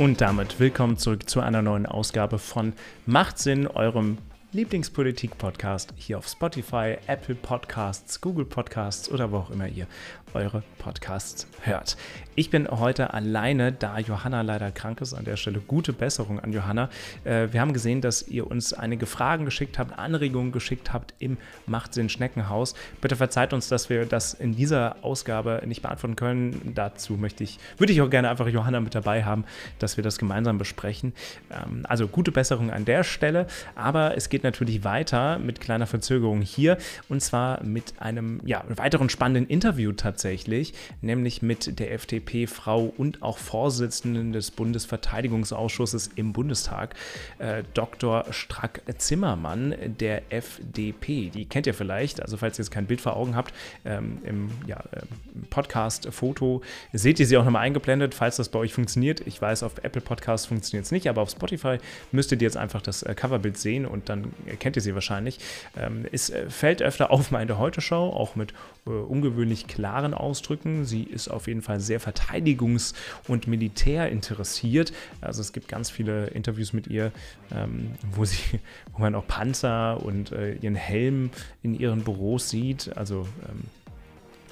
Und damit willkommen zurück zu einer neuen Ausgabe von Macht Sinn, eurem Lieblingspolitik-Podcast hier auf Spotify, Apple Podcasts, Google Podcasts oder wo auch immer ihr eure Podcasts hört. Ich bin heute alleine, da Johanna leider krank ist. An der Stelle gute Besserung an Johanna. Äh, wir haben gesehen, dass ihr uns einige Fragen geschickt habt, Anregungen geschickt habt im Machtsinn Schneckenhaus. Bitte verzeiht uns, dass wir das in dieser Ausgabe nicht beantworten können. Dazu möchte ich, würde ich auch gerne einfach Johanna mit dabei haben, dass wir das gemeinsam besprechen. Ähm, also gute Besserung an der Stelle. Aber es geht natürlich weiter mit kleiner Verzögerung hier und zwar mit einem ja, weiteren spannenden Interview tatsächlich tatsächlich, nämlich mit der FDP-Frau und auch Vorsitzenden des Bundesverteidigungsausschusses im Bundestag, äh, Dr. Strack-Zimmermann der FDP. Die kennt ihr vielleicht, also falls ihr jetzt kein Bild vor Augen habt, ähm, im ja, äh, Podcast-Foto seht ihr sie auch nochmal eingeblendet, falls das bei euch funktioniert. Ich weiß, auf Apple Podcasts funktioniert es nicht, aber auf Spotify müsstet ihr jetzt einfach das äh, Coverbild sehen und dann erkennt ihr sie wahrscheinlich. Ähm, es äh, fällt öfter auf mal in der Heute-Show, auch mit äh, ungewöhnlich klaren Jahren ausdrücken. Sie ist auf jeden Fall sehr verteidigungs- und militär interessiert. Also es gibt ganz viele Interviews mit ihr, ähm, wo, sie, wo man auch Panzer und äh, ihren Helm in ihren Büros sieht. Also ähm,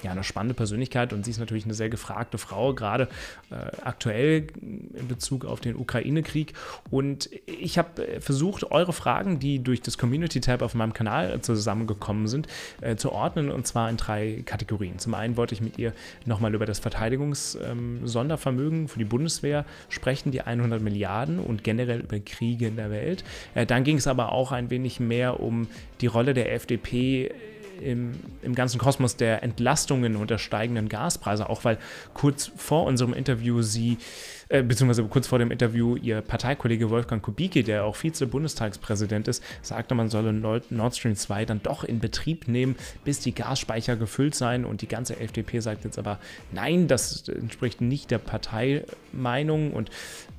ja, eine spannende Persönlichkeit und sie ist natürlich eine sehr gefragte Frau, gerade äh, aktuell in Bezug auf den Ukraine-Krieg. Und ich habe äh, versucht, eure Fragen, die durch das Community-Tab auf meinem Kanal zusammengekommen sind, äh, zu ordnen und zwar in drei Kategorien. Zum einen wollte ich mit ihr nochmal über das Verteidigungssondervermögen ähm, für die Bundeswehr sprechen, die 100 Milliarden und generell über Kriege in der Welt. Äh, dann ging es aber auch ein wenig mehr um die Rolle der FDP im, im ganzen Kosmos der Entlastungen und der steigenden Gaspreise, auch weil kurz vor unserem Interview sie, äh, beziehungsweise kurz vor dem Interview ihr Parteikollege Wolfgang Kubicki, der auch Vize-Bundestagspräsident ist, sagte, man solle Nord Stream 2 dann doch in Betrieb nehmen, bis die Gasspeicher gefüllt seien. Und die ganze FDP sagt jetzt aber, nein, das entspricht nicht der Parteimeinung. Und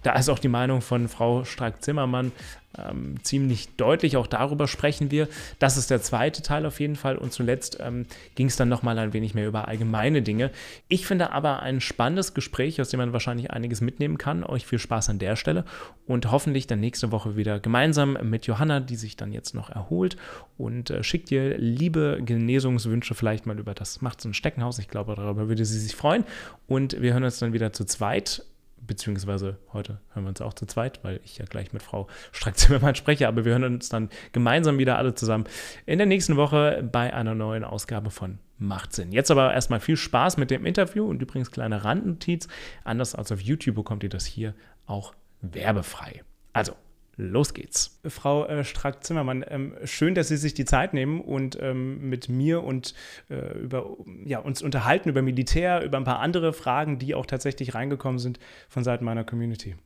da ist auch die Meinung von Frau Strack-Zimmermann ähm, ziemlich deutlich. Auch darüber sprechen wir. Das ist der zweite Teil auf jeden Fall. Und zuletzt ähm, ging es dann nochmal ein wenig mehr über allgemeine Dinge. Ich finde aber ein spannendes Gespräch, aus dem man wahrscheinlich einiges mitnehmen kann. Euch viel Spaß an der Stelle und hoffentlich dann nächste Woche wieder gemeinsam mit Johanna, die sich dann jetzt noch erholt und äh, schickt dir liebe Genesungswünsche vielleicht mal über das Macht so ein Steckenhaus. Ich glaube, darüber würde sie sich freuen. Und wir hören uns dann wieder zu zweit beziehungsweise heute hören wir uns auch zu zweit, weil ich ja gleich mit Frau Strack-Zimmermann spreche, aber wir hören uns dann gemeinsam wieder alle zusammen in der nächsten Woche bei einer neuen Ausgabe von Macht Sinn. Jetzt aber erstmal viel Spaß mit dem Interview und übrigens kleine Randnotiz, anders als auf YouTube bekommt ihr das hier auch werbefrei. Also Los geht's. Frau äh, Strack-Zimmermann, ähm, schön, dass Sie sich die Zeit nehmen und ähm, mit mir und äh, über, ja, uns unterhalten über Militär, über ein paar andere Fragen, die auch tatsächlich reingekommen sind von Seiten meiner Community.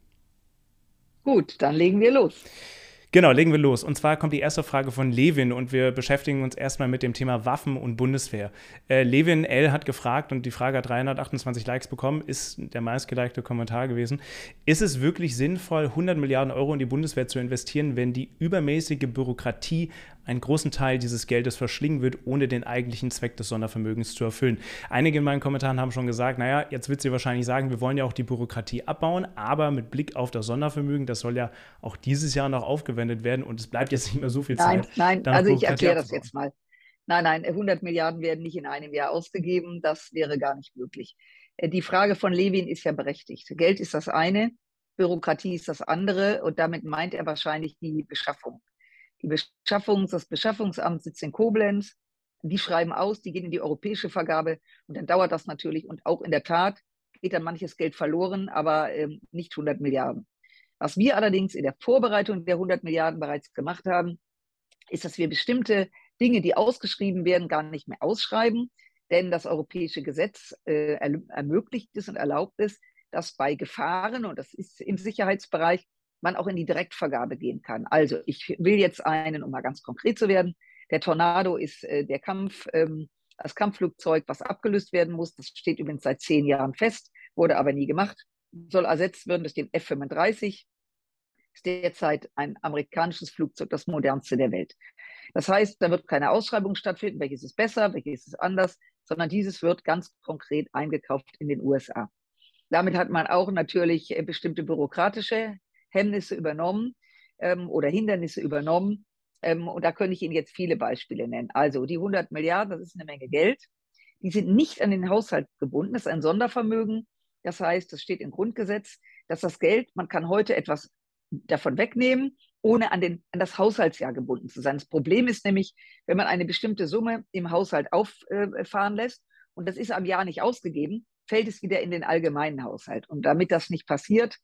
Gut, dann legen wir los. Genau, legen wir los. Und zwar kommt die erste Frage von Levin und wir beschäftigen uns erstmal mit dem Thema Waffen und Bundeswehr. Äh, Levin L. hat gefragt und die Frage hat 328 Likes bekommen, ist der meistgelikte Kommentar gewesen. Ist es wirklich sinnvoll, 100 Milliarden Euro in die Bundeswehr zu investieren, wenn die übermäßige Bürokratie einen großen Teil dieses Geldes verschlingen wird, ohne den eigentlichen Zweck des Sondervermögens zu erfüllen. Einige in meinen Kommentaren haben schon gesagt, naja, jetzt wird sie wahrscheinlich sagen, wir wollen ja auch die Bürokratie abbauen, aber mit Blick auf das Sondervermögen, das soll ja auch dieses Jahr noch aufgewendet werden und es bleibt jetzt nicht mehr so viel Zeit. Nein, nein, also ich erkläre das jetzt mal. Nein, nein, 100 Milliarden werden nicht in einem Jahr ausgegeben, das wäre gar nicht möglich. Äh, die Frage von Levin ist ja berechtigt. Geld ist das eine, Bürokratie ist das andere und damit meint er wahrscheinlich die Beschaffung. Beschaffungs-, das Beschaffungsamt sitzt in Koblenz. Die schreiben aus, die gehen in die europäische Vergabe und dann dauert das natürlich. Und auch in der Tat geht dann manches Geld verloren, aber ähm, nicht 100 Milliarden. Was wir allerdings in der Vorbereitung der 100 Milliarden bereits gemacht haben, ist, dass wir bestimmte Dinge, die ausgeschrieben werden, gar nicht mehr ausschreiben, denn das europäische Gesetz äh, ermöglicht es und erlaubt es, dass bei Gefahren, und das ist im Sicherheitsbereich, man auch in die Direktvergabe gehen kann. Also ich will jetzt einen, um mal ganz konkret zu werden. Der Tornado ist äh, der Kampf, ähm, das Kampfflugzeug, was abgelöst werden muss. Das steht übrigens seit zehn Jahren fest, wurde aber nie gemacht. Soll ersetzt werden durch den F-35. Ist derzeit ein amerikanisches Flugzeug, das modernste der Welt. Das heißt, da wird keine Ausschreibung stattfinden, welches ist besser, welches ist anders. sondern dieses wird ganz konkret eingekauft in den USA. Damit hat man auch natürlich äh, bestimmte bürokratische Hemmnisse übernommen ähm, oder Hindernisse übernommen. Ähm, und da könnte ich Ihnen jetzt viele Beispiele nennen. Also die 100 Milliarden, das ist eine Menge Geld. Die sind nicht an den Haushalt gebunden. Das ist ein Sondervermögen. Das heißt, es steht im Grundgesetz, dass das Geld, man kann heute etwas davon wegnehmen, ohne an, den, an das Haushaltsjahr gebunden zu sein. Das Problem ist nämlich, wenn man eine bestimmte Summe im Haushalt auffahren lässt und das ist am Jahr nicht ausgegeben, fällt es wieder in den allgemeinen Haushalt. Und damit das nicht passiert,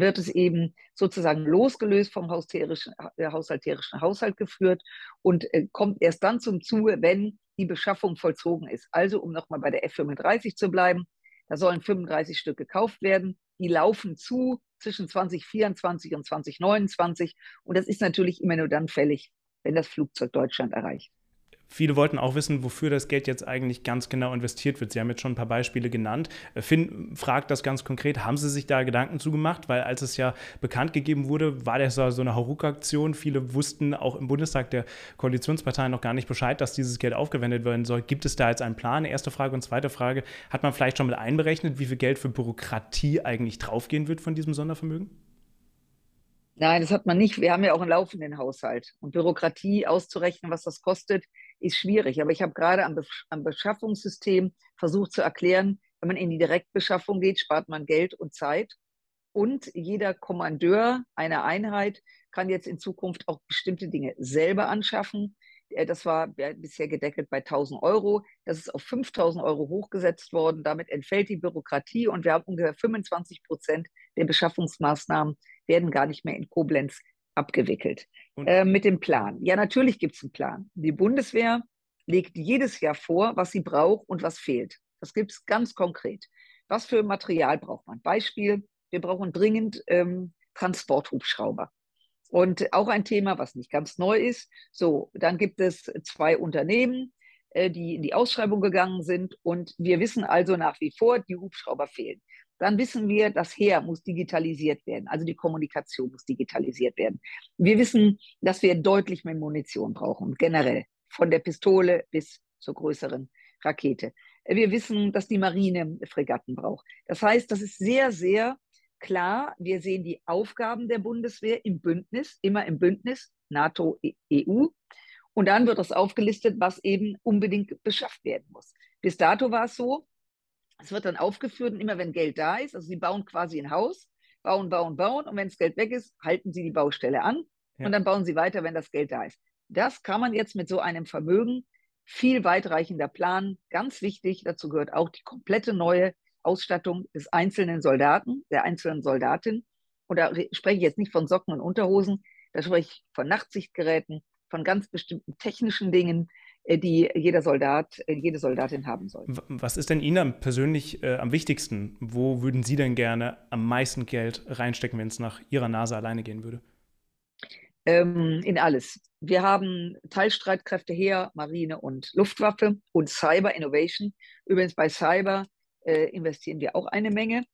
wird es eben sozusagen losgelöst vom äh, haushalterischen Haushalt geführt und äh, kommt erst dann zum Zuge, wenn die Beschaffung vollzogen ist. Also, um nochmal bei der F35 zu bleiben, da sollen 35 Stück gekauft werden. Die laufen zu zwischen 2024 und 2029. Und das ist natürlich immer nur dann fällig, wenn das Flugzeug Deutschland erreicht. Viele wollten auch wissen, wofür das Geld jetzt eigentlich ganz genau investiert wird. Sie haben jetzt schon ein paar Beispiele genannt. Finn fragt das ganz konkret. Haben Sie sich da Gedanken zugemacht? Weil als es ja bekannt gegeben wurde, war das so eine Hauruck-Aktion. Viele wussten auch im Bundestag der Koalitionsparteien noch gar nicht Bescheid, dass dieses Geld aufgewendet werden soll. Gibt es da jetzt einen Plan? Erste Frage. Und zweite Frage, hat man vielleicht schon mit einberechnet, wie viel Geld für Bürokratie eigentlich draufgehen wird von diesem Sondervermögen? Nein, das hat man nicht. Wir haben ja auch einen laufenden Haushalt. Und Bürokratie auszurechnen, was das kostet, ist schwierig. Aber ich habe gerade am, Besch am Beschaffungssystem versucht zu erklären, wenn man in die Direktbeschaffung geht, spart man Geld und Zeit. Und jeder Kommandeur einer Einheit kann jetzt in Zukunft auch bestimmte Dinge selber anschaffen. Äh, das war bisher gedeckelt bei 1000 Euro. Das ist auf 5000 Euro hochgesetzt worden. Damit entfällt die Bürokratie und wir haben ungefähr 25 Prozent der Beschaffungsmaßnahmen werden gar nicht mehr in Koblenz abgewickelt. Äh, mit dem Plan. Ja, natürlich gibt es einen Plan. Die Bundeswehr legt jedes Jahr vor, was sie braucht und was fehlt. Das gibt es ganz konkret. Was für Material braucht man? Beispiel, wir brauchen dringend ähm, Transporthubschrauber. Und auch ein Thema, was nicht ganz neu ist. So, dann gibt es zwei Unternehmen, äh, die in die Ausschreibung gegangen sind. Und wir wissen also nach wie vor, die Hubschrauber fehlen dann wissen wir, das Heer muss digitalisiert werden, also die Kommunikation muss digitalisiert werden. Wir wissen, dass wir deutlich mehr Munition brauchen, generell, von der Pistole bis zur größeren Rakete. Wir wissen, dass die Marine Fregatten braucht. Das heißt, das ist sehr, sehr klar. Wir sehen die Aufgaben der Bundeswehr im Bündnis, immer im Bündnis, NATO, EU. Und dann wird das aufgelistet, was eben unbedingt beschafft werden muss. Bis dato war es so, es wird dann aufgeführt und immer wenn Geld da ist, also sie bauen quasi ein Haus, bauen, bauen, bauen und wenn das Geld weg ist, halten sie die Baustelle an ja. und dann bauen sie weiter, wenn das Geld da ist. Das kann man jetzt mit so einem Vermögen viel weitreichender planen. Ganz wichtig, dazu gehört auch die komplette neue Ausstattung des einzelnen Soldaten, der einzelnen Soldatin. Und da spreche ich jetzt nicht von Socken und Unterhosen, da spreche ich von Nachtsichtgeräten, von ganz bestimmten technischen Dingen, äh, die jeder Soldat, äh, jede Soldatin haben soll. Was ist denn Ihnen persönlich äh, am wichtigsten? Wo würden Sie denn gerne am meisten Geld reinstecken, wenn es nach Ihrer Nase alleine gehen würde? Ähm, in alles. Wir haben Teilstreitkräfte Heer, Marine und Luftwaffe und Cyber Innovation. Übrigens bei Cyber äh, investieren wir auch eine Menge,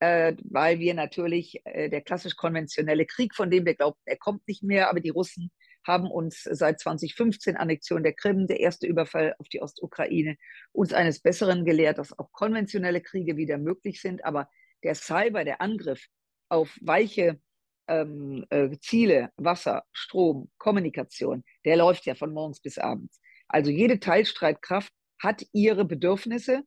äh, weil wir natürlich äh, der klassisch konventionelle Krieg, von dem wir glauben, er kommt nicht mehr, aber die Russen haben uns seit 2015 Annexion der Krim, der erste Überfall auf die Ostukraine, uns eines Besseren gelehrt, dass auch konventionelle Kriege wieder möglich sind. Aber der Cyber, der Angriff auf weiche ähm, äh, Ziele, Wasser, Strom, Kommunikation, der läuft ja von morgens bis abends. Also jede Teilstreitkraft hat ihre Bedürfnisse.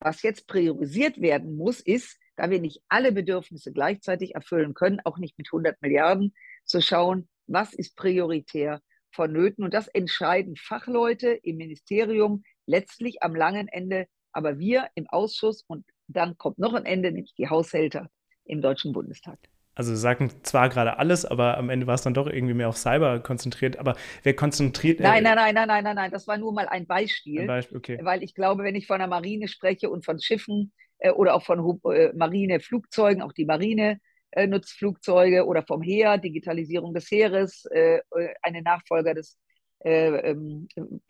Was jetzt priorisiert werden muss, ist, da wir nicht alle Bedürfnisse gleichzeitig erfüllen können, auch nicht mit 100 Milliarden, zu schauen, was ist prioritär vonnöten. Und das entscheiden Fachleute im Ministerium letztlich am langen Ende, aber wir im Ausschuss und dann kommt noch ein Ende, nämlich die Haushälter im Deutschen Bundestag. Also Sie sagen zwar gerade alles, aber am Ende war es dann doch irgendwie mehr auf Cyber konzentriert. Aber wer konzentriert? Nein, nein, nein, nein, nein, nein, nein. Das war nur mal ein Beispiel. Ein Beispiel okay. Weil ich glaube, wenn ich von der Marine spreche und von Schiffen äh, oder auch von äh, Marineflugzeugen, auch die Marine äh, nutzt Flugzeuge oder vom Heer, Digitalisierung des Heeres, äh, äh, eine Nachfolger des äh, ähm,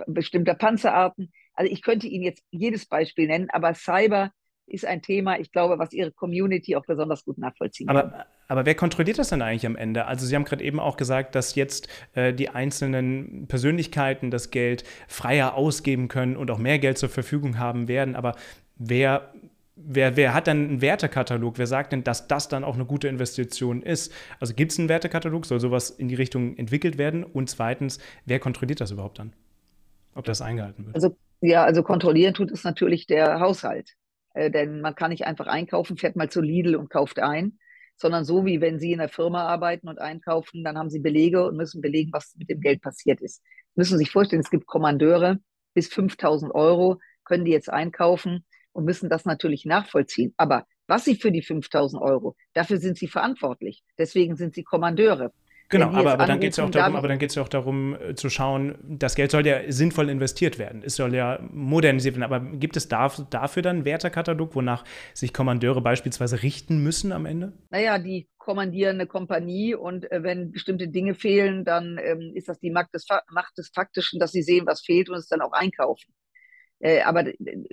bestimmter Panzerarten. Also ich könnte Ihnen jetzt jedes Beispiel nennen, aber Cyber ist ein Thema, ich glaube, was Ihre Community auch besonders gut nachvollziehen aber, kann. Aber wer kontrolliert das dann eigentlich am Ende? Also Sie haben gerade eben auch gesagt, dass jetzt äh, die einzelnen Persönlichkeiten das Geld freier ausgeben können und auch mehr Geld zur Verfügung haben werden. Aber wer wer, wer hat dann einen Wertekatalog? Wer sagt denn, dass das dann auch eine gute Investition ist? Also gibt es einen Wertekatalog? Soll sowas in die Richtung entwickelt werden? Und zweitens, wer kontrolliert das überhaupt dann? Ob das eingehalten wird? Also, ja, also kontrollieren tut es natürlich der Haushalt. Äh, denn man kann nicht einfach einkaufen, fährt mal zu Lidl und kauft ein, sondern so wie wenn Sie in der Firma arbeiten und einkaufen, dann haben Sie Belege und müssen belegen, was mit dem Geld passiert ist. Sie müssen sich vorstellen, es gibt Kommandeure bis 5000 Euro, können die jetzt einkaufen und müssen das natürlich nachvollziehen. Aber was sie für die 5000 Euro, dafür sind sie verantwortlich. Deswegen sind sie Kommandeure. Genau, aber, aber, dann geht's ja auch darum, aber dann geht es ja auch darum äh, zu schauen, das Geld soll ja sinnvoll investiert werden. Es soll ja modernisiert werden. Aber gibt es da, dafür dann einen Wertekatalog, wonach sich Kommandeure beispielsweise richten müssen am Ende? Naja, die kommandieren eine Kompanie und äh, wenn bestimmte Dinge fehlen, dann ähm, ist das die Macht des, Macht des Faktischen, dass sie sehen, was fehlt und es dann auch einkaufen. Äh, aber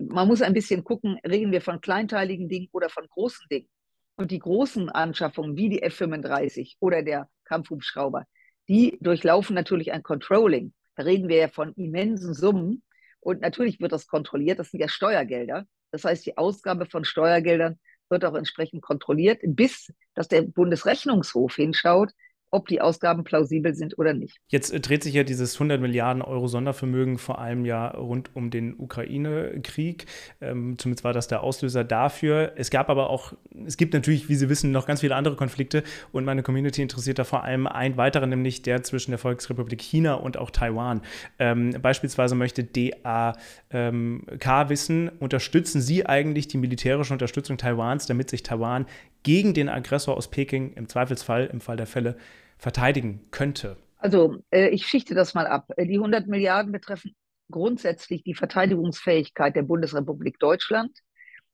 man muss ein bisschen gucken, reden wir von kleinteiligen Dingen oder von großen Dingen. Und die großen Anschaffungen wie die F-35 oder der Kampfhubschrauber, die durchlaufen natürlich ein Controlling. Da reden wir ja von immensen Summen. Und natürlich wird das kontrolliert. Das sind ja Steuergelder. Das heißt, die Ausgabe von Steuergeldern wird auch entsprechend kontrolliert, bis dass der Bundesrechnungshof hinschaut, ob die Ausgaben plausibel sind oder nicht. Jetzt äh, dreht sich ja dieses 100 Milliarden Euro Sondervermögen vor allem ja rund um den Ukraine-Krieg. Ähm, zumindest war das der Auslöser dafür. Es gab aber auch, es gibt natürlich, wie Sie wissen, noch ganz viele andere Konflikte und meine Community interessiert da vor allem ein weiterer, nämlich der zwischen der Volksrepublik China und auch Taiwan. Ähm, beispielsweise möchte DAK ähm, wissen, unterstützen Sie eigentlich die militärische Unterstützung Taiwans, damit sich Taiwan gegen den Aggressor aus Peking im Zweifelsfall, im Fall der Fälle, verteidigen könnte? Also äh, ich schichte das mal ab. Äh, die 100 Milliarden betreffen grundsätzlich die Verteidigungsfähigkeit der Bundesrepublik Deutschland.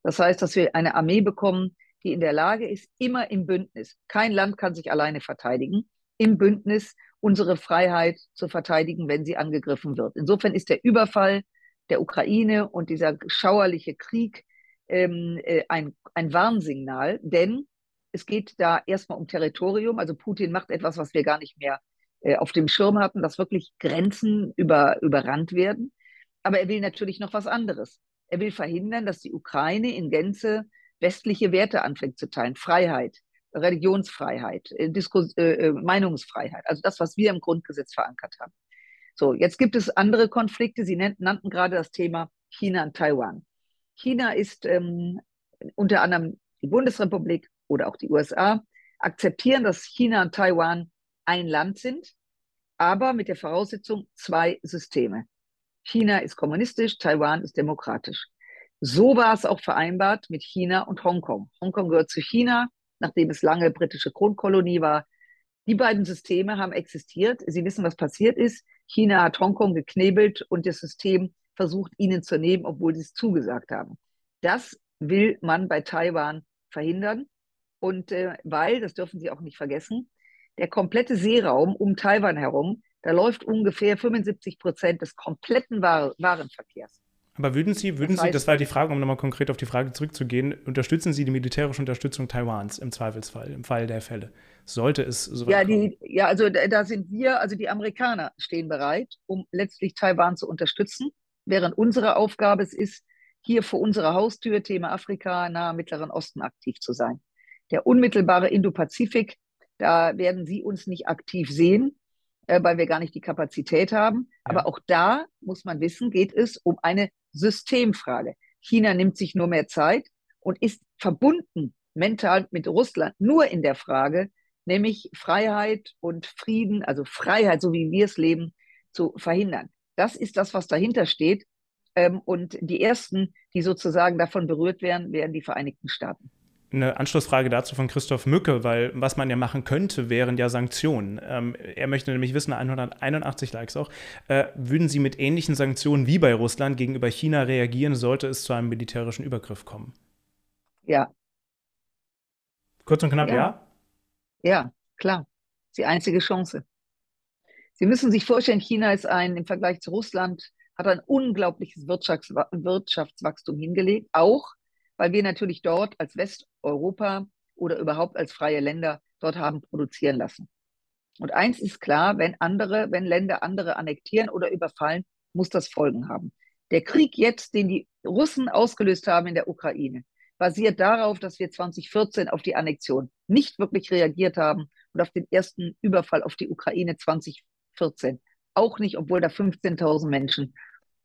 Das heißt, dass wir eine Armee bekommen, die in der Lage ist, immer im Bündnis, kein Land kann sich alleine verteidigen, im Bündnis unsere Freiheit zu verteidigen, wenn sie angegriffen wird. Insofern ist der Überfall der Ukraine und dieser schauerliche Krieg ähm, äh, ein, ein Warnsignal, denn es geht da erstmal um Territorium. Also Putin macht etwas, was wir gar nicht mehr äh, auf dem Schirm hatten, dass wirklich Grenzen über, überrannt werden. Aber er will natürlich noch was anderes. Er will verhindern, dass die Ukraine in Gänze westliche Werte anfängt zu teilen. Freiheit, Religionsfreiheit, äh, Diskus äh, äh, Meinungsfreiheit. Also das, was wir im Grundgesetz verankert haben. So, jetzt gibt es andere Konflikte. Sie nannten gerade das Thema China und Taiwan. China ist ähm, unter anderem die Bundesrepublik, oder auch die USA akzeptieren, dass China und Taiwan ein Land sind, aber mit der Voraussetzung zwei Systeme. China ist kommunistisch, Taiwan ist demokratisch. So war es auch vereinbart mit China und Hongkong. Hongkong gehört zu China, nachdem es lange britische Kronkolonie war. Die beiden Systeme haben existiert. Sie wissen, was passiert ist. China hat Hongkong geknebelt und das System versucht, ihnen zu nehmen, obwohl sie es zugesagt haben. Das will man bei Taiwan verhindern. Und äh, weil, das dürfen Sie auch nicht vergessen, der komplette Seeraum um Taiwan herum, da läuft ungefähr 75 Prozent des kompletten War Warenverkehrs. Aber würden Sie, würden das heißt, Sie, das war die Frage, um nochmal konkret auf die Frage zurückzugehen, unterstützen Sie die militärische Unterstützung Taiwans im Zweifelsfall, im Fall der Fälle? Sollte es so ja, die, ja, also da, da sind wir, also die Amerikaner stehen bereit, um letztlich Taiwan zu unterstützen, während unsere Aufgabe es ist, hier vor unserer Haustür, Thema Afrika, nahe Mittleren Osten aktiv zu sein. Der unmittelbare Indopazifik, da werden Sie uns nicht aktiv sehen, äh, weil wir gar nicht die Kapazität haben. Ja. Aber auch da muss man wissen, geht es um eine Systemfrage. China nimmt sich nur mehr Zeit und ist verbunden mental mit Russland nur in der Frage, nämlich Freiheit und Frieden, also Freiheit, so wie wir es leben, zu verhindern. Das ist das, was dahinter steht. Ähm, und die ersten, die sozusagen davon berührt werden, wären die Vereinigten Staaten eine Anschlussfrage dazu von Christoph Mücke, weil was man ja machen könnte, wären ja Sanktionen. Ähm, er möchte nämlich wissen, 181 Likes auch, äh, würden Sie mit ähnlichen Sanktionen wie bei Russland gegenüber China reagieren, sollte es zu einem militärischen Übergriff kommen? Ja. Kurz und knapp, ja? Ja, ja klar. Die einzige Chance. Sie müssen sich vorstellen, China ist ein, im Vergleich zu Russland, hat ein unglaubliches Wirtschaftswachstum hingelegt, auch weil wir natürlich dort als Westeuropa oder überhaupt als freie Länder dort haben produzieren lassen. Und eins ist klar, wenn andere, wenn Länder andere annektieren oder überfallen, muss das Folgen haben. Der Krieg jetzt, den die Russen ausgelöst haben in der Ukraine, basiert darauf, dass wir 2014 auf die Annexion nicht wirklich reagiert haben und auf den ersten Überfall auf die Ukraine 2014. Auch nicht, obwohl da 15.000 Menschen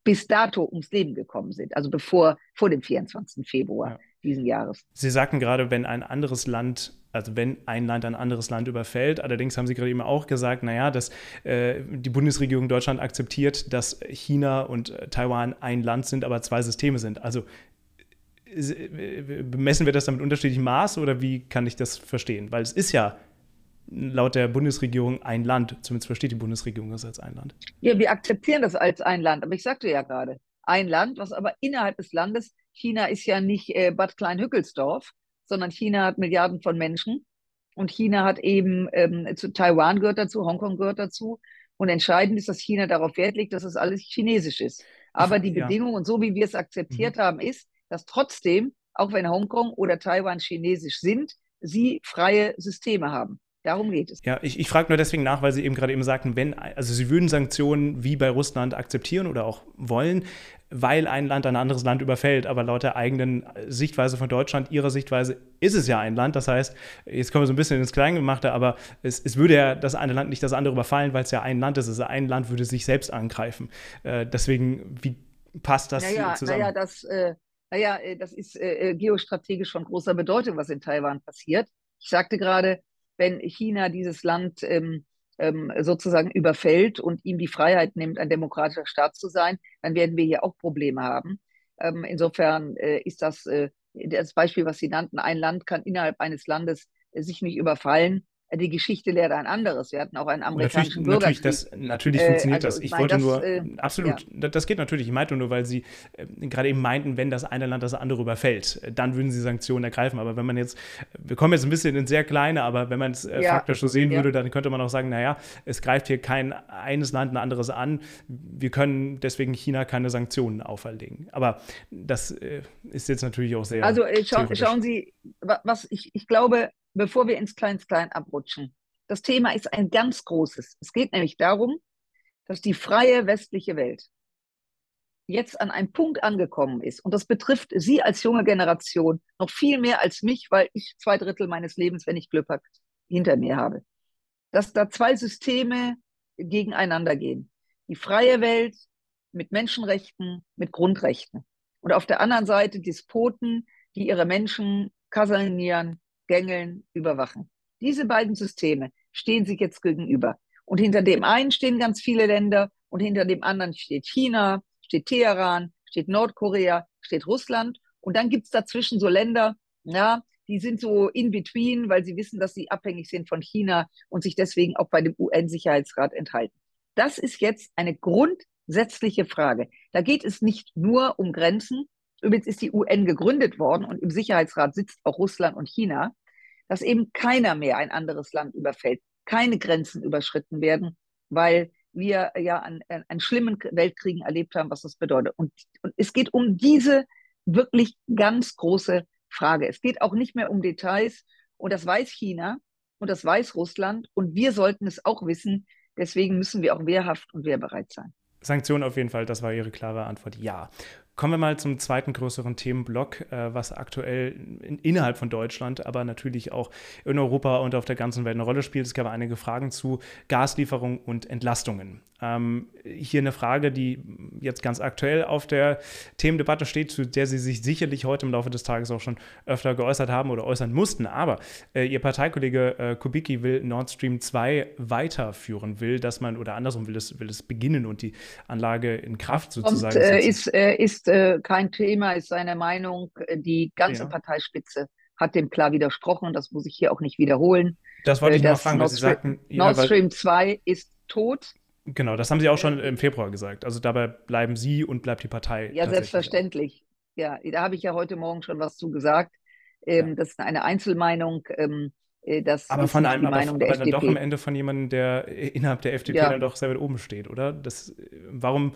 bis dato ums Leben gekommen sind, also bevor, vor dem 24. Februar ja. diesen Jahres. Sie sagten gerade, wenn ein anderes Land also wenn ein Land ein anderes Land überfällt. Allerdings haben Sie gerade eben auch gesagt, naja, dass äh, die Bundesregierung Deutschland akzeptiert, dass China und äh, Taiwan ein Land sind, aber zwei Systeme sind. Also messen wir das dann mit unterschiedlichem Maß oder wie kann ich das verstehen? Weil es ist ja laut der Bundesregierung ein Land. Zumindest versteht die Bundesregierung das als ein Land. Ja, wir akzeptieren das als ein Land. Aber ich sagte ja gerade, ein Land, was aber innerhalb des Landes, China ist ja nicht äh, Bad Klein-Hückelsdorf, sondern China hat Milliarden von Menschen. Und China hat eben, ähm, zu Taiwan gehört dazu, Hongkong gehört dazu. Und entscheidend ist, dass China darauf Wert legt, dass es das alles chinesisch ist. Aber die ja. Bedingung und so, wie wir es akzeptiert mhm. haben, ist, dass trotzdem, auch wenn Hongkong oder Taiwan chinesisch sind, sie freie Systeme haben. Darum geht es. Ja, ich, ich frage nur deswegen nach, weil Sie eben gerade eben sagten, wenn, also Sie würden Sanktionen wie bei Russland akzeptieren oder auch wollen, weil ein Land ein anderes Land überfällt. Aber laut der eigenen Sichtweise von Deutschland, Ihrer Sichtweise, ist es ja ein Land. Das heißt, jetzt kommen wir so ein bisschen ins Kleingemachte, aber es, es würde ja das eine Land nicht das andere überfallen, weil es ja ein Land ist. Also ein Land würde sich selbst angreifen. Äh, deswegen, wie passt das naja, zusammen? Naja, das, äh, naja, äh, das ist äh, äh, geostrategisch von großer Bedeutung, was in Taiwan passiert. Ich sagte gerade, wenn China dieses Land ähm, ähm, sozusagen überfällt und ihm die Freiheit nimmt, ein demokratischer Staat zu sein, dann werden wir hier auch Probleme haben. Ähm, insofern äh, ist das äh, das Beispiel, was Sie nannten, ein Land kann innerhalb eines Landes äh, sich nicht überfallen die Geschichte lehrt ein anderes. Wir hatten auch einen amerikanischen natürlich, Bürgerkrieg. Natürlich, das, natürlich äh, funktioniert also, das. Ich, wollte das, nur, äh, absolut, ja. das geht natürlich. Ich meinte nur, weil Sie äh, gerade eben meinten, wenn das eine Land das andere überfällt, äh, dann würden Sie Sanktionen ergreifen. Aber wenn man jetzt, wir kommen jetzt ein bisschen in sehr kleine, aber wenn man es äh, ja. faktisch so sehen ja. würde, dann könnte man auch sagen, naja, es greift hier kein eines Land ein anderes an. Wir können deswegen China keine Sanktionen auferlegen. Aber das äh, ist jetzt natürlich auch sehr. Also scha schauen Sie, was ich, ich glaube, bevor wir ins Klein-Klein abrutschen. Das Thema ist ein ganz großes. Es geht nämlich darum, dass die freie westliche Welt jetzt an einem Punkt angekommen ist. Und das betrifft Sie als junge Generation noch viel mehr als mich, weil ich zwei Drittel meines Lebens, wenn ich Glück habe, hinter mir habe. Dass da zwei Systeme gegeneinander gehen. Die freie Welt mit Menschenrechten, mit Grundrechten. Und auf der anderen Seite Despoten, die ihre Menschen kasernieren, gängeln, überwachen. Diese beiden Systeme stehen sich jetzt gegenüber. Und hinter dem einen stehen ganz viele Länder und hinter dem anderen steht China, steht Teheran, steht Nordkorea, steht Russland. Und dann gibt es dazwischen so Länder, ja, die sind so in between, weil sie wissen, dass sie abhängig sind von China und sich deswegen auch bei dem UN-Sicherheitsrat enthalten. Das ist jetzt eine grundsätzliche Frage. Da geht es nicht nur um Grenzen, übrigens ist die UN gegründet worden und im Sicherheitsrat sitzt auch Russland und China, dass eben keiner mehr ein anderes Land überfällt, keine Grenzen überschritten werden, weil wir ja an, an, schlimmen Weltkriegen erlebt haben, was das bedeutet. Und, und es geht um diese wirklich ganz große Frage. Es geht auch nicht mehr um Details und das weiß China und das weiß Russland und wir sollten es auch wissen. Deswegen müssen wir auch wehrhaft und wehrbereit sein. Sanktionen auf jeden Fall, das war Ihre klare Antwort. Ja. Kommen wir mal zum zweiten größeren Themenblock, äh, was aktuell in, innerhalb von Deutschland, aber natürlich auch in Europa und auf der ganzen Welt eine Rolle spielt. Es gab einige Fragen zu Gaslieferung und Entlastungen. Ähm, hier eine Frage, die jetzt ganz aktuell auf der Themendebatte steht, zu der Sie sich sicherlich heute im Laufe des Tages auch schon öfter geäußert haben oder äußern mussten. Aber äh, Ihr Parteikollege äh, Kubicki will Nord Stream 2 weiterführen, will, dass man, oder andersrum will es, will es beginnen und die Anlage in Kraft sozusagen. Und, äh, ist, äh, ist äh, kein Thema, ist seine Meinung. Die ganze ja. Parteispitze hat dem klar widersprochen. Das muss ich hier auch nicht wiederholen. Das wollte ich noch fragen, weil Sie sagten. Nord Stream 2 ist tot. Genau, das haben Sie auch schon im Februar gesagt. Also dabei bleiben Sie und bleibt die Partei. Ja, selbstverständlich. Ja, da habe ich ja heute Morgen schon was zu gesagt. Ähm, ja. Das ist eine Einzelmeinung. Ähm, äh, das aber von einem, die aber, Meinung der aber FDP. dann doch am Ende von jemandem, der innerhalb der FDP ja. dann doch sehr weit oben steht, oder? Das, warum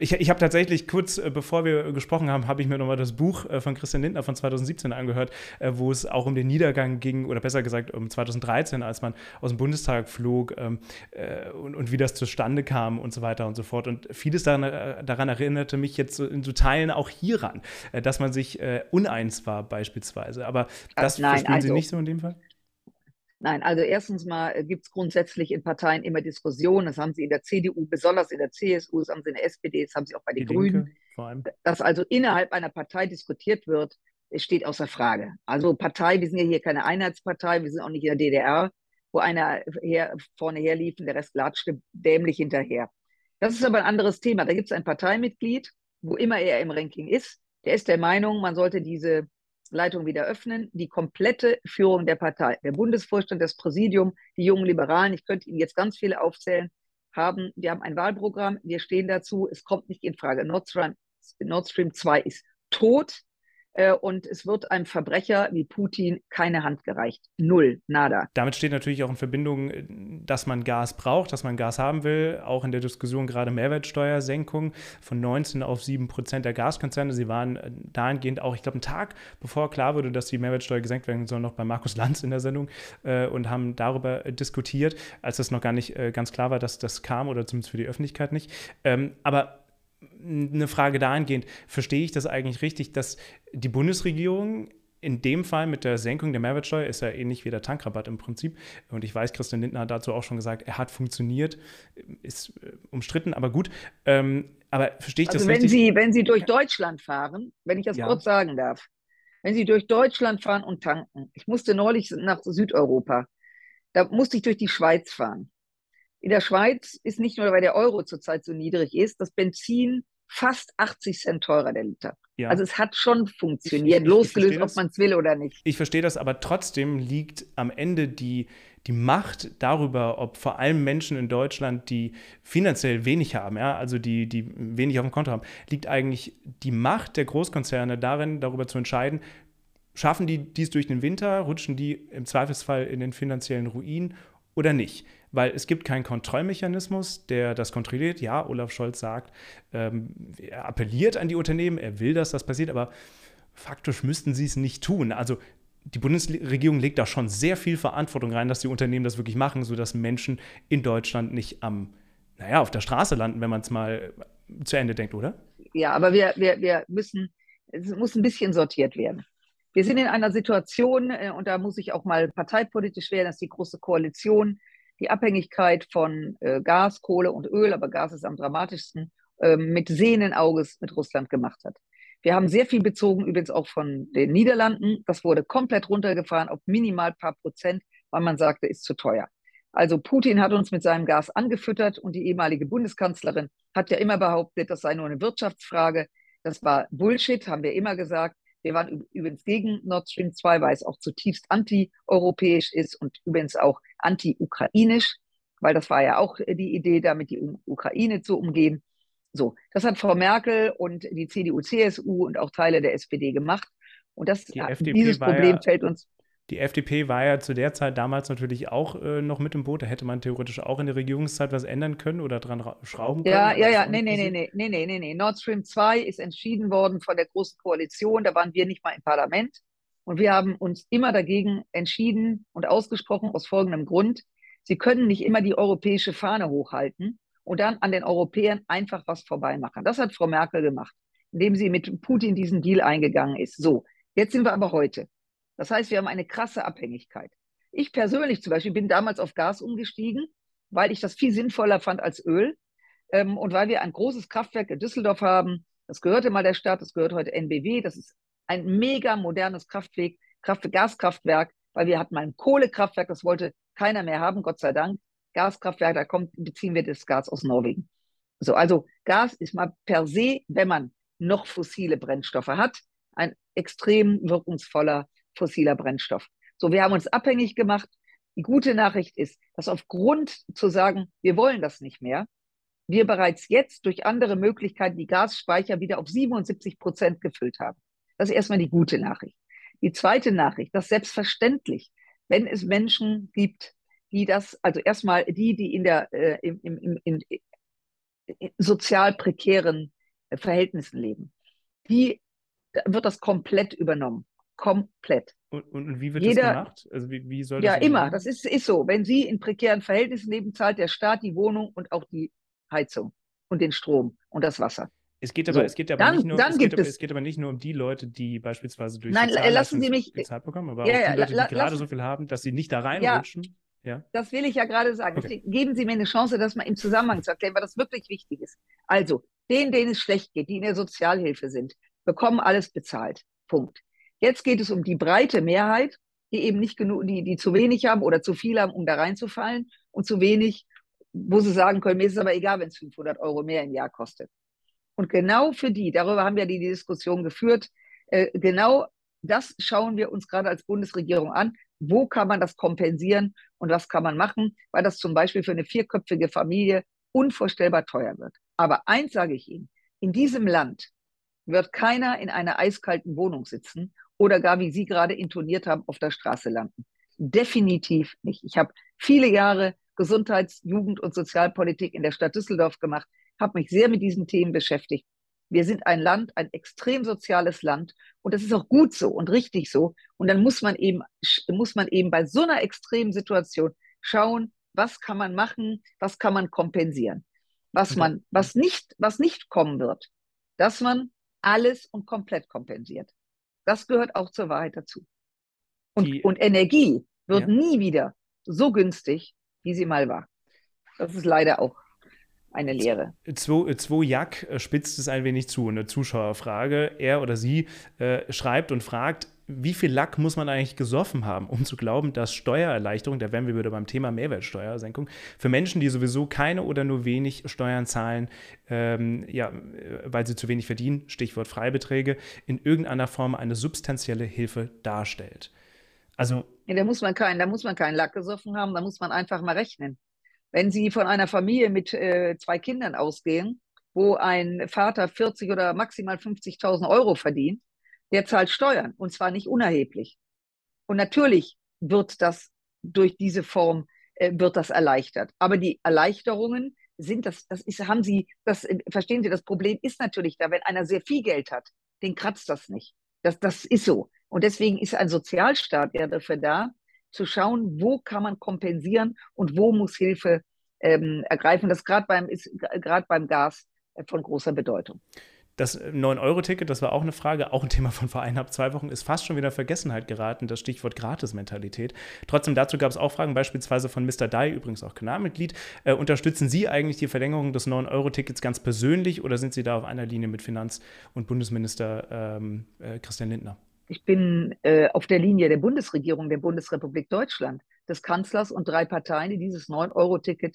ich, ich habe tatsächlich kurz äh, bevor wir gesprochen haben, habe ich mir nochmal das Buch äh, von Christian Lindner von 2017 angehört, äh, wo es auch um den Niedergang ging, oder besser gesagt um 2013, als man aus dem Bundestag flog ähm, äh, und, und, wie das zustande kam und so weiter und so fort. Und vieles daran, daran erinnerte mich jetzt in so Teilen auch hieran, dass man sich uneins war beispielsweise. Aber das Nein, verstehen also, Sie nicht so in dem Fall? Nein, also erstens mal äh, gibt es grundsätzlich in Parteien immer Diskussionen. Das haben sie in der CDU, besonders in der CSU, das haben sie in der SPD, das haben sie auch bei den Die Grünen. Linke, vor allem. Dass also innerhalb einer Partei diskutiert wird, steht außer Frage. Also Partei, wir sind ja hier keine Einheitspartei, wir sind auch nicht in der DDR, wo einer her, vorne herlief und der Rest latschte dämlich hinterher. Das ist aber ein anderes Thema. Da gibt es ein Parteimitglied, wo immer er im Ranking ist, der ist der Meinung, man sollte diese Leitung wieder öffnen, die komplette Führung der Partei, der Bundesvorstand, das Präsidium, die jungen Liberalen, ich könnte Ihnen jetzt ganz viele aufzählen, haben, wir haben ein Wahlprogramm, wir stehen dazu, es kommt nicht in Frage. Nord Stream, Nord Stream 2 ist tot. Äh, und es wird einem Verbrecher wie Putin keine Hand gereicht. Null, nada. Damit steht natürlich auch in Verbindung, äh, dass man Gas braucht, dass man Gas haben will. Auch in der Diskussion gerade Mehrwertsteuersenkung von 19 auf 7 Prozent der Gaskonzerne. Sie waren äh, dahingehend auch, ich glaube, einen Tag bevor klar wurde, dass die Mehrwertsteuer gesenkt werden soll, noch bei Markus Lanz in der Sendung äh, und haben darüber diskutiert, als das noch gar nicht äh, ganz klar war, dass das kam oder zumindest für die Öffentlichkeit nicht. Ähm, aber eine Frage dahingehend, verstehe ich das eigentlich richtig, dass die Bundesregierung in dem Fall mit der Senkung der Mehrwertsteuer ist ja ähnlich wie der Tankrabatt im Prinzip. Und ich weiß, Christian Lindner hat dazu auch schon gesagt, er hat funktioniert, ist äh, umstritten, aber gut. Ähm, aber verstehe ich also das wenn richtig? Sie, wenn Sie durch Deutschland fahren, wenn ich das ja. kurz sagen darf, wenn Sie durch Deutschland fahren und tanken, ich musste neulich nach Südeuropa, da musste ich durch die Schweiz fahren. In der Schweiz ist nicht nur, weil der Euro zurzeit so niedrig ist, das Benzin fast 80 Cent teurer der Liter. Ja. Also es hat schon funktioniert, ich, ich, losgelöst, ich ob man es will oder nicht. Ich verstehe das, aber trotzdem liegt am Ende die, die Macht darüber, ob vor allem Menschen in Deutschland, die finanziell wenig haben, ja, also die, die wenig auf dem Konto haben, liegt eigentlich die Macht der Großkonzerne darin, darüber zu entscheiden, schaffen die dies durch den Winter, rutschen die im Zweifelsfall in den finanziellen Ruin oder nicht weil es gibt keinen Kontrollmechanismus, der das kontrolliert. Ja, Olaf Scholz sagt, ähm, er appelliert an die Unternehmen, er will, dass das passiert, aber faktisch müssten sie es nicht tun. Also die Bundesregierung legt da schon sehr viel Verantwortung rein, dass die Unternehmen das wirklich machen, sodass Menschen in Deutschland nicht am, naja, auf der Straße landen, wenn man es mal zu Ende denkt, oder? Ja, aber wir, wir, wir müssen, es muss ein bisschen sortiert werden. Wir sind in einer Situation, äh, und da muss ich auch mal parteipolitisch werden, dass die Große Koalition die Abhängigkeit von äh, Gas, Kohle und Öl, aber Gas ist am dramatischsten, äh, mit sehenden Auges mit Russland gemacht hat. Wir haben sehr viel bezogen, übrigens auch von den Niederlanden. Das wurde komplett runtergefahren auf minimal paar Prozent, weil man sagte, ist zu teuer. Also Putin hat uns mit seinem Gas angefüttert und die ehemalige Bundeskanzlerin hat ja immer behauptet, das sei nur eine Wirtschaftsfrage. Das war Bullshit, haben wir immer gesagt. Wir waren übrigens gegen Nord Stream 2, weil es auch zutiefst anti-europäisch ist und übrigens auch anti-ukrainisch, weil das war ja auch die Idee, damit die Ukraine zu umgehen. So, das hat Frau Merkel und die CDU, CSU und auch Teile der SPD gemacht. Und das, die dieses Problem ja, fällt uns. Die FDP war ja zu der Zeit damals natürlich auch äh, noch mit im Boot. Da hätte man theoretisch auch in der Regierungszeit was ändern können oder dran schrauben können. Ja, ja, ja. Nee, nee, nee, nee, nee, nee, nee. Nord Stream 2 ist entschieden worden von der Großen Koalition. Da waren wir nicht mal im Parlament. Und wir haben uns immer dagegen entschieden und ausgesprochen aus folgendem Grund. Sie können nicht immer die europäische Fahne hochhalten und dann an den Europäern einfach was vorbeimachen. Das hat Frau Merkel gemacht, indem sie mit Putin diesen Deal eingegangen ist. So, jetzt sind wir aber heute. Das heißt, wir haben eine krasse Abhängigkeit. Ich persönlich zum Beispiel bin damals auf Gas umgestiegen, weil ich das viel sinnvoller fand als Öl ähm, und weil wir ein großes Kraftwerk in Düsseldorf haben. Das gehörte mal der Stadt, das gehört heute NBW. Das ist ein mega modernes Kraftwerk, Kraft, Gaskraftwerk, weil wir hatten mal ein Kohlekraftwerk, das wollte keiner mehr haben, Gott sei Dank. Gaskraftwerk, da kommt, beziehen wir das Gas aus Norwegen. So, also Gas ist mal per se, wenn man noch fossile Brennstoffe hat, ein extrem wirkungsvoller fossiler Brennstoff. So, wir haben uns abhängig gemacht. Die gute Nachricht ist, dass aufgrund zu sagen, wir wollen das nicht mehr, wir bereits jetzt durch andere Möglichkeiten die Gasspeicher wieder auf 77 Prozent gefüllt haben. Das ist erstmal die gute Nachricht. Die zweite Nachricht, dass selbstverständlich, wenn es Menschen gibt, die das, also erstmal die, die in der, äh, im, im, in, sozial prekären äh, Verhältnissen leben. Die wird das komplett übernommen. Komplett. Und, und, wie wird Jeder, das gemacht? Also wie, wie soll das ja, immer. Sein? Das ist, ist so. Wenn Sie in prekären Verhältnissen leben, zahlt der Staat die Wohnung und auch die Heizung und den Strom und das Wasser. Es geht aber, so, es geht aber dann, nicht nur, es, geht aber, es geht aber nicht nur um die Leute, die beispielsweise durch Nein, lassen Sie mich bezahlt bekommen, aber ja, auch die Leute, die gerade so viel haben, dass sie nicht da reinrutschen. Ja, ja. Das will ich ja gerade sagen. Okay. Geben Sie mir eine Chance, das mal im Zusammenhang zu erklären, weil das wirklich wichtig ist. Also, denen, denen es schlecht geht, die in der Sozialhilfe sind, bekommen alles bezahlt. Punkt. Jetzt geht es um die breite Mehrheit, die eben nicht genug, die, die zu wenig haben oder zu viel haben, um da reinzufallen und zu wenig, wo sie sagen können, mir ist es aber egal, wenn es 500 Euro mehr im Jahr kostet. Und genau für die, darüber haben wir die Diskussion geführt, äh, genau das schauen wir uns gerade als Bundesregierung an. Wo kann man das kompensieren und was kann man machen, weil das zum Beispiel für eine vierköpfige Familie unvorstellbar teuer wird. Aber eins sage ich Ihnen, in diesem Land wird keiner in einer eiskalten Wohnung sitzen oder gar, wie Sie gerade intoniert haben, auf der Straße landen. Definitiv nicht. Ich habe viele Jahre Gesundheits-, Jugend- und Sozialpolitik in der Stadt Düsseldorf gemacht, habe mich sehr mit diesen Themen beschäftigt. Wir sind ein Land, ein extrem soziales Land und das ist auch gut so und richtig so. Und dann muss man eben, muss man eben bei so einer extremen Situation schauen, was kann man machen, was kann man kompensieren. Was man, was nicht, was nicht kommen wird, dass man alles und komplett kompensiert. Das gehört auch zur Wahrheit dazu. Und, Die, und Energie wird ja. nie wieder so günstig, wie sie mal war. Das ist leider auch eine Lehre. Zwo, Zwo Jack äh, spitzt es ein wenig zu, eine Zuschauerfrage. Er oder sie äh, schreibt und fragt, wie viel Lack muss man eigentlich gesoffen haben, um zu glauben, dass Steuererleichterung, da wären wir wieder beim Thema Mehrwertsteuersenkung, für Menschen, die sowieso keine oder nur wenig Steuern zahlen, ähm, ja, äh, weil sie zu wenig verdienen, Stichwort Freibeträge, in irgendeiner Form eine substanzielle Hilfe darstellt. Also. Ja, da muss man keinen, da muss man keinen Lack gesoffen haben, da muss man einfach mal rechnen. Wenn Sie von einer Familie mit äh, zwei Kindern ausgehen, wo ein Vater 40 oder maximal 50.000 Euro verdient, der zahlt Steuern und zwar nicht unerheblich. Und natürlich wird das durch diese Form äh, wird das erleichtert. Aber die Erleichterungen sind das, das ist, haben Sie, das verstehen Sie, das Problem ist natürlich da, wenn einer sehr viel Geld hat, den kratzt das nicht. Das, das ist so. Und deswegen ist ein Sozialstaat ja dafür da, zu schauen, wo kann man kompensieren und wo muss Hilfe ähm, ergreifen. Das gerade beim, ist gerade beim Gas äh, von großer Bedeutung. Das 9-Euro-Ticket, das war auch eine Frage, auch ein Thema von vor eineinhalb, zwei Wochen, ist fast schon wieder Vergessenheit geraten, das Stichwort Gratis-Mentalität. Trotzdem, dazu gab es auch Fragen, beispielsweise von Mr. Dai, übrigens auch Kanalmitglied. Äh, unterstützen Sie eigentlich die Verlängerung des 9-Euro-Tickets ganz persönlich oder sind Sie da auf einer Linie mit Finanz- und Bundesminister ähm, äh, Christian Lindner? Ich bin äh, auf der Linie der Bundesregierung der Bundesrepublik Deutschland, des Kanzlers und drei Parteien, die dieses 9-Euro-Ticket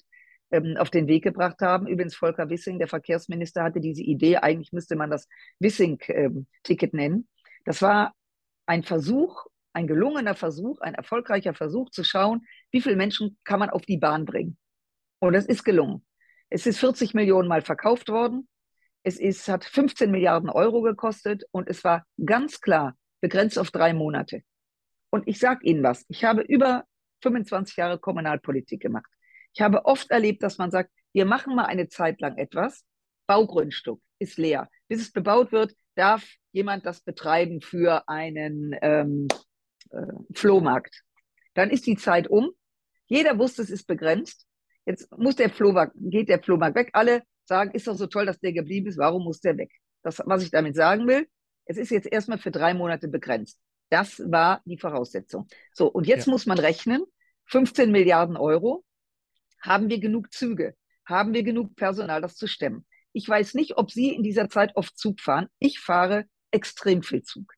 ähm, auf den Weg gebracht haben. Übrigens Volker Wissing, der Verkehrsminister, hatte diese Idee, eigentlich müsste man das Wissing-Ticket ähm, nennen. Das war ein Versuch, ein gelungener Versuch, ein erfolgreicher Versuch zu schauen, wie viele Menschen kann man auf die Bahn bringen. Und es ist gelungen. Es ist 40 Millionen Mal verkauft worden. Es ist, hat 15 Milliarden Euro gekostet und es war ganz klar, begrenzt auf drei Monate. Und ich sage Ihnen was, ich habe über 25 Jahre Kommunalpolitik gemacht. Ich habe oft erlebt, dass man sagt, wir machen mal eine Zeit lang etwas, Baugrundstück ist leer. Bis es bebaut wird, darf jemand das betreiben für einen ähm, äh, Flohmarkt. Dann ist die Zeit um. Jeder wusste, es ist begrenzt. Jetzt muss der Flohmarkt, geht der Flohmarkt weg. Alle sagen, ist doch so toll, dass der geblieben ist. Warum muss der weg? Das, was ich damit sagen will, es ist jetzt erstmal für drei Monate begrenzt. Das war die Voraussetzung. So, und jetzt ja. muss man rechnen, 15 Milliarden Euro. Haben wir genug Züge? Haben wir genug Personal, das zu stemmen? Ich weiß nicht, ob Sie in dieser Zeit oft Zug fahren. Ich fahre extrem viel Zug.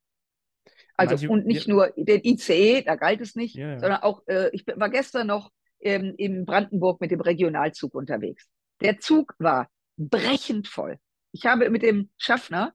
Also Manche, und nicht ja. nur den ICE, da galt es nicht, ja, sondern auch, äh, ich war gestern noch ähm, in Brandenburg mit dem Regionalzug unterwegs. Der Zug war brechend voll. Ich habe mit dem Schaffner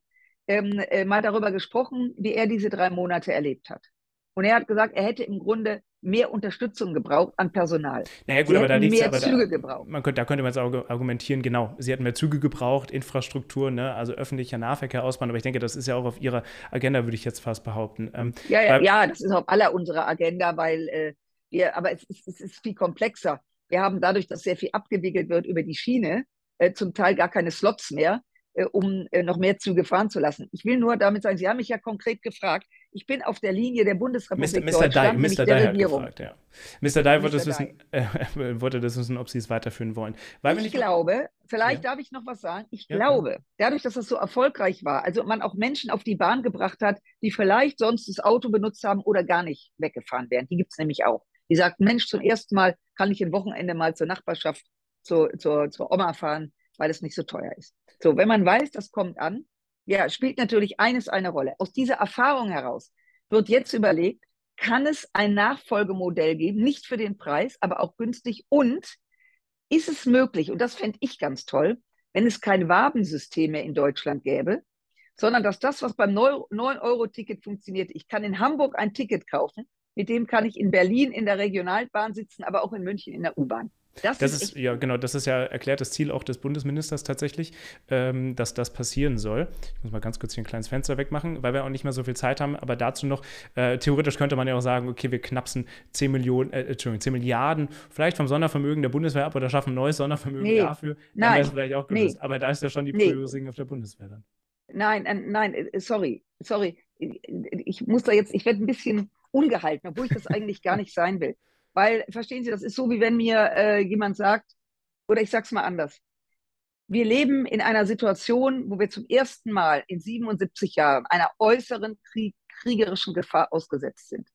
ähm, äh, mal darüber gesprochen, wie er diese drei Monate erlebt hat. Und er hat gesagt, er hätte im Grunde mehr Unterstützung gebraucht an Personal. Naja, gut, Sie aber da liegt mehr aber Züge da, gebraucht. Man könnte, da könnte man jetzt auch argumentieren, genau, sie hätten mehr Züge gebraucht, Infrastruktur, ne, also öffentlicher Nahverkehr ausbauen, aber ich denke, das ist ja auch auf ihrer Agenda, würde ich jetzt fast behaupten. Ähm, ja, ja, ja, das ist auf aller unserer Agenda, weil äh, wir, aber es ist, es ist viel komplexer. Wir haben dadurch, dass sehr viel abgewickelt wird über die Schiene, äh, zum Teil gar keine Slots mehr, äh, um äh, noch mehr Züge fahren zu lassen. Ich will nur damit sagen, Sie haben mich ja konkret gefragt. Ich bin auf der Linie der Bundesrepublik Mr. Mr. Deutschland, Dye, Mr. Dye hat gefragt, ja. Mr. Dye wollte, äh, wollte das wissen, ob Sie es weiterführen wollen. Weil ich glaube, vielleicht ja. darf ich noch was sagen. Ich ja, glaube, dadurch, dass das so erfolgreich war, also man auch Menschen auf die Bahn gebracht hat, die vielleicht sonst das Auto benutzt haben oder gar nicht weggefahren wären. Die gibt es nämlich auch. Die sagt, Mensch, zum ersten Mal kann ich ein Wochenende mal zur Nachbarschaft, zur, zur, zur Oma fahren, weil es nicht so teuer ist. So, wenn man weiß, das kommt an, ja, spielt natürlich eines eine Rolle. Aus dieser Erfahrung heraus wird jetzt überlegt, kann es ein Nachfolgemodell geben, nicht für den Preis, aber auch günstig und ist es möglich, und das fände ich ganz toll, wenn es kein Wabensystem mehr in Deutschland gäbe, sondern dass das, was beim 9-Euro-Ticket funktioniert, ich kann in Hamburg ein Ticket kaufen, mit dem kann ich in Berlin in der Regionalbahn sitzen, aber auch in München in der U-Bahn. Das, das ist, ja genau, das ist ja erklärtes Ziel auch des Bundesministers tatsächlich, ähm, dass das passieren soll. Ich muss mal ganz kurz hier ein kleines Fenster wegmachen, weil wir auch nicht mehr so viel Zeit haben. Aber dazu noch, äh, theoretisch könnte man ja auch sagen, okay, wir knapsen 10 Millionen, äh, Entschuldigung, 10 Milliarden vielleicht vom Sondervermögen der Bundeswehr ab oder schaffen ein neues Sondervermögen nee, dafür. Dann wäre es vielleicht auch gelöst. Nee, aber da ist ja schon die Priorisierung nee. auf der Bundeswehr dann. Nein, äh, nein, äh, sorry, sorry. Ich muss da jetzt, ich werde ein bisschen ungehalten, obwohl ich das eigentlich gar nicht sein will. Weil, verstehen Sie, das ist so, wie wenn mir äh, jemand sagt, oder ich sage es mal anders. Wir leben in einer Situation, wo wir zum ersten Mal in 77 Jahren einer äußeren Krieg, kriegerischen Gefahr ausgesetzt sind.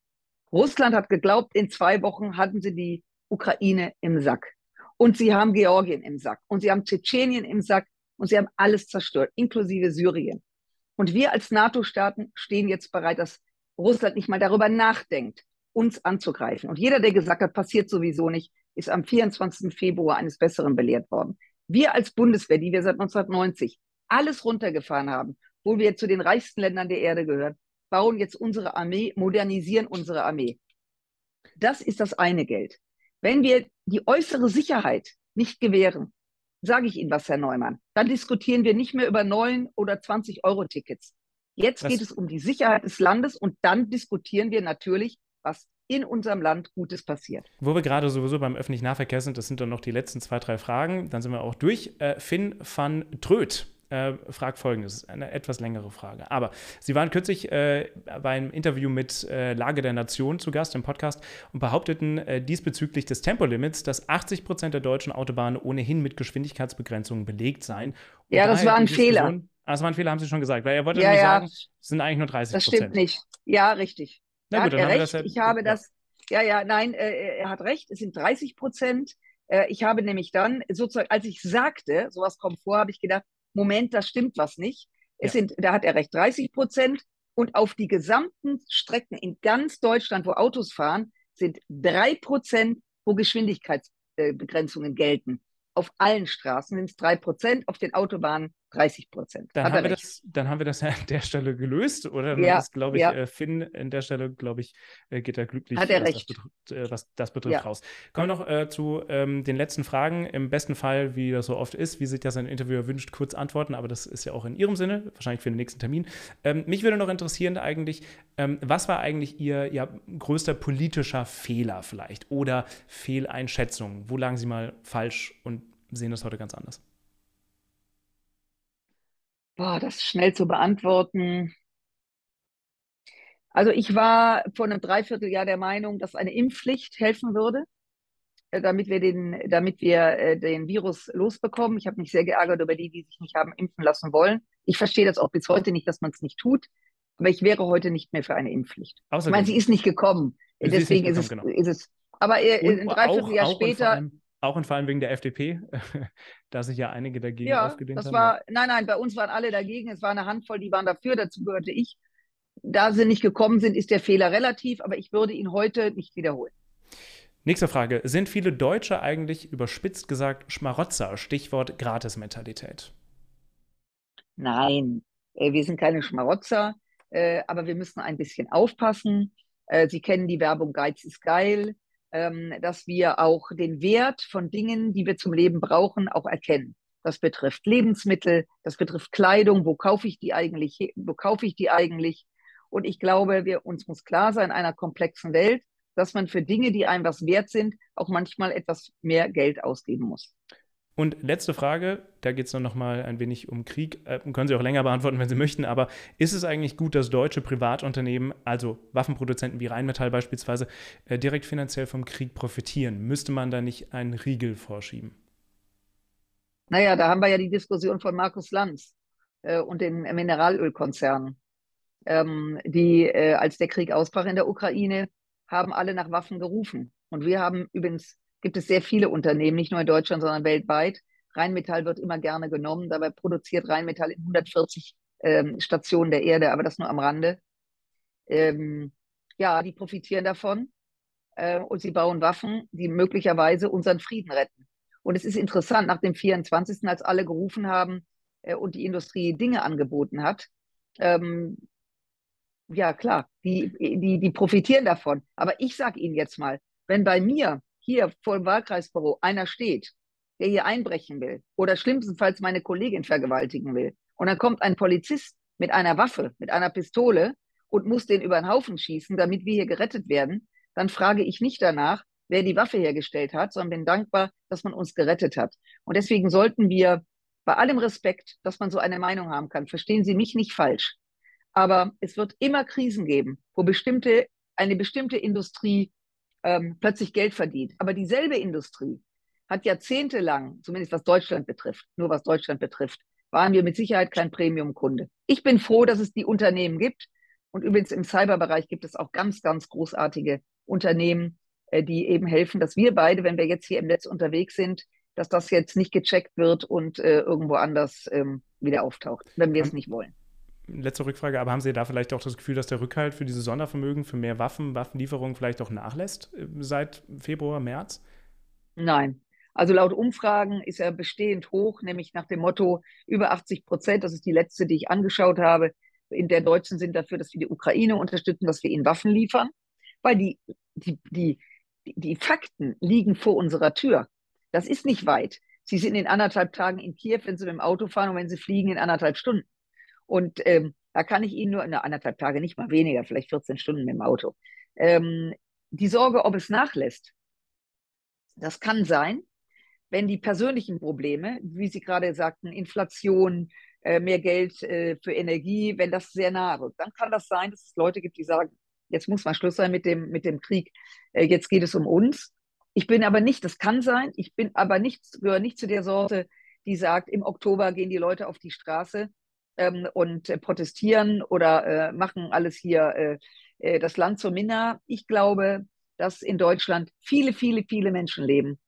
Russland hat geglaubt, in zwei Wochen hatten sie die Ukraine im Sack. Und sie haben Georgien im Sack. Und sie haben Tschetschenien im Sack. Und sie haben alles zerstört, inklusive Syrien. Und wir als NATO-Staaten stehen jetzt bereit, dass Russland nicht mal darüber nachdenkt, uns anzugreifen. Und jeder, der gesagt hat, passiert sowieso nicht, ist am 24. Februar eines Besseren belehrt worden. Wir als Bundeswehr, die wir seit 1990 alles runtergefahren haben, wo wir zu den reichsten Ländern der Erde gehören, bauen jetzt unsere Armee, modernisieren unsere Armee. Das ist das eine Geld. Wenn wir die äußere Sicherheit nicht gewähren, sage ich Ihnen was, Herr Neumann, dann diskutieren wir nicht mehr über 9 oder 20 Euro Tickets. Jetzt was? geht es um die Sicherheit des Landes und dann diskutieren wir natürlich was in unserem Land Gutes passiert. Wo wir gerade sowieso beim öffentlichen Nahverkehr sind, das sind dann noch die letzten zwei, drei Fragen. Dann sind wir auch durch. Äh, Finn van Tröd äh, fragt folgendes: eine etwas längere Frage. Aber Sie waren kürzlich äh, bei einem Interview mit äh, Lage der Nation zu Gast im Podcast und behaupteten äh, diesbezüglich des Tempolimits, dass 80 Prozent der deutschen Autobahnen ohnehin mit Geschwindigkeitsbegrenzungen belegt seien. Und ja, das war ein Fehler. Ah, das war ein Fehler, haben Sie schon gesagt, weil er wollte ja, ja. sagen, es sind eigentlich nur 30 Prozent. Das stimmt nicht. Ja, richtig. Na gut, dann haben recht. wir das ja, ich habe ja. das, ja, ja, nein, äh, er hat recht, es sind 30 Prozent. Äh, ich habe nämlich dann, sozusagen, als ich sagte, sowas kommt vor, habe ich gedacht, Moment, da stimmt was nicht. Es ja. sind, da hat er recht, 30 Prozent. Und auf die gesamten Strecken in ganz Deutschland, wo Autos fahren, sind drei Prozent, wo Geschwindigkeitsbegrenzungen gelten. Auf allen Straßen sind es drei Prozent, auf den Autobahnen 30 Prozent. Dann, haben wir das, dann haben wir das an der Stelle gelöst, oder? Ja, ist, glaube ich, ja. Äh, Finn an der Stelle, glaube ich, äh, geht er glücklich, Hat er was, recht. Das betrifft, äh, was das betrifft, ja. raus. Kommen wir noch äh, zu ähm, den letzten Fragen. Im besten Fall, wie das so oft ist, wie sich das ein Interviewer wünscht, kurz antworten, aber das ist ja auch in Ihrem Sinne, wahrscheinlich für den nächsten Termin. Ähm, mich würde noch interessieren eigentlich, ähm, was war eigentlich Ihr ja, größter politischer Fehler vielleicht oder Fehleinschätzung? Wo lagen Sie mal falsch und sehen das heute ganz anders? Boah, das schnell zu beantworten. Also ich war vor einem Dreivierteljahr der Meinung, dass eine Impfpflicht helfen würde, äh, damit wir den, damit wir äh, den Virus losbekommen. Ich habe mich sehr geärgert über die, die sich nicht haben impfen lassen wollen. Ich verstehe das auch bis heute nicht, dass man es nicht tut. Aber ich wäre heute nicht mehr für eine Impfpflicht. Außerdem. Ich meine, sie ist nicht gekommen. Deswegen ist, nicht gekommen, ist, es, genau. ist es. Aber äh, ein Dreivierteljahr später. Auch und vor allem wegen der FDP, da sich ja einige dagegen ja, aufgelehnt das haben. War, nein, nein, bei uns waren alle dagegen. Es war eine Handvoll, die waren dafür, dazu gehörte ich. Da sie nicht gekommen sind, ist der Fehler relativ, aber ich würde ihn heute nicht wiederholen. Nächste Frage. Sind viele Deutsche eigentlich überspitzt gesagt Schmarotzer? Stichwort Gratismentalität. Nein, äh, wir sind keine Schmarotzer, äh, aber wir müssen ein bisschen aufpassen. Äh, sie kennen die Werbung Geiz ist geil dass wir auch den Wert von Dingen, die wir zum Leben brauchen, auch erkennen. Das betrifft Lebensmittel, das betrifft Kleidung, wo kaufe ich die eigentlich, wo kaufe ich die eigentlich? Und ich glaube, wir, uns muss klar sein, in einer komplexen Welt, dass man für Dinge, die einem was wert sind, auch manchmal etwas mehr Geld ausgeben muss. Und letzte Frage, da geht es noch mal ein wenig um Krieg. Äh, können Sie auch länger beantworten, wenn Sie möchten, aber ist es eigentlich gut, dass deutsche Privatunternehmen, also Waffenproduzenten wie Rheinmetall beispielsweise, äh, direkt finanziell vom Krieg profitieren? Müsste man da nicht einen Riegel vorschieben? Naja, da haben wir ja die Diskussion von Markus Lanz äh, und den Mineralölkonzernen, ähm, die, äh, als der Krieg ausbrach in der Ukraine, haben alle nach Waffen gerufen. Und wir haben übrigens gibt es sehr viele Unternehmen, nicht nur in Deutschland, sondern weltweit. Rheinmetall wird immer gerne genommen. Dabei produziert Rheinmetall in 140 ähm, Stationen der Erde, aber das nur am Rande. Ähm, ja, die profitieren davon äh, und sie bauen Waffen, die möglicherweise unseren Frieden retten. Und es ist interessant, nach dem 24., als alle gerufen haben äh, und die Industrie Dinge angeboten hat, ähm, ja klar, die, die, die profitieren davon. Aber ich sage Ihnen jetzt mal, wenn bei mir hier vor dem Wahlkreisbüro einer steht, der hier einbrechen will oder schlimmstenfalls meine Kollegin vergewaltigen will, und dann kommt ein Polizist mit einer Waffe, mit einer Pistole und muss den über den Haufen schießen, damit wir hier gerettet werden, dann frage ich nicht danach, wer die Waffe hergestellt hat, sondern bin dankbar, dass man uns gerettet hat. Und deswegen sollten wir bei allem Respekt, dass man so eine Meinung haben kann, verstehen Sie mich nicht falsch, aber es wird immer Krisen geben, wo bestimmte, eine bestimmte Industrie ähm, plötzlich Geld verdient. Aber dieselbe Industrie hat jahrzehntelang, zumindest was Deutschland betrifft, nur was Deutschland betrifft, waren wir mit Sicherheit kein Premium-Kunde. Ich bin froh, dass es die Unternehmen gibt. Und übrigens im Cyberbereich gibt es auch ganz, ganz großartige Unternehmen, äh, die eben helfen, dass wir beide, wenn wir jetzt hier im Netz unterwegs sind, dass das jetzt nicht gecheckt wird und äh, irgendwo anders ähm, wieder auftaucht, wenn wir es nicht wollen letzte Rückfrage, aber haben Sie da vielleicht auch das Gefühl, dass der Rückhalt für diese Sondervermögen, für mehr Waffen, Waffenlieferungen vielleicht auch nachlässt äh, seit Februar, März? Nein. Also laut Umfragen ist er bestehend hoch, nämlich nach dem Motto über 80 Prozent. Das ist die letzte, die ich angeschaut habe. In der Deutschen sind dafür, dass wir die Ukraine unterstützen, dass wir ihnen Waffen liefern, weil die, die, die, die Fakten liegen vor unserer Tür. Das ist nicht weit. Sie sind in anderthalb Tagen in Kiew, wenn Sie mit dem Auto fahren und wenn Sie fliegen in anderthalb Stunden. Und ähm, da kann ich Ihnen nur in anderthalb Tage, nicht mal weniger, vielleicht 14 Stunden mit dem Auto. Ähm, die Sorge, ob es nachlässt, das kann sein, wenn die persönlichen Probleme, wie Sie gerade sagten, Inflation, äh, mehr Geld äh, für Energie, wenn das sehr nahe rückt, dann kann das sein, dass es Leute gibt, die sagen, jetzt muss mal Schluss sein mit dem, mit dem Krieg, äh, jetzt geht es um uns. Ich bin aber nicht, das kann sein, ich bin aber nicht, gehöre nicht zu der Sorte, die sagt, im Oktober gehen die Leute auf die Straße ähm, und äh, protestieren oder äh, machen alles hier äh, äh, das Land zur Minna. Ich glaube, dass in Deutschland viele, viele, viele Menschen leben,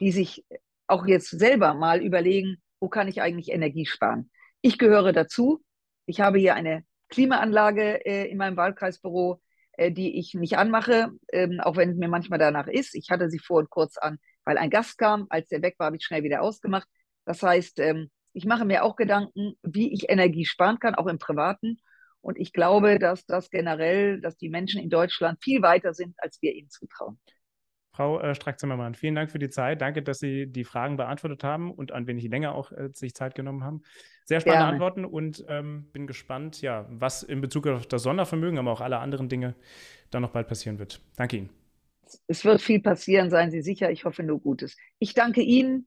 die sich auch jetzt selber mal überlegen, wo kann ich eigentlich Energie sparen. Ich gehöre dazu. Ich habe hier eine Klimaanlage äh, in meinem Wahlkreisbüro, äh, die ich nicht anmache, ähm, auch wenn mir manchmal danach ist. Ich hatte sie vor und kurz an, weil ein Gast kam. Als der weg war, habe ich schnell wieder ausgemacht. Das heißt, ähm, ich mache mir auch Gedanken, wie ich Energie sparen kann, auch im Privaten. Und ich glaube, dass das generell, dass die Menschen in Deutschland viel weiter sind, als wir ihnen zutrauen. Frau äh, Strack-Zimmermann, vielen Dank für die Zeit. Danke, dass Sie die Fragen beantwortet haben und ein wenig länger auch äh, sich Zeit genommen haben. Sehr spannende Gerne. Antworten und ähm, bin gespannt, ja, was in Bezug auf das Sondervermögen, aber auch alle anderen Dinge dann noch bald passieren wird. Danke Ihnen. Es wird viel passieren, seien Sie sicher. Ich hoffe nur Gutes. Ich danke Ihnen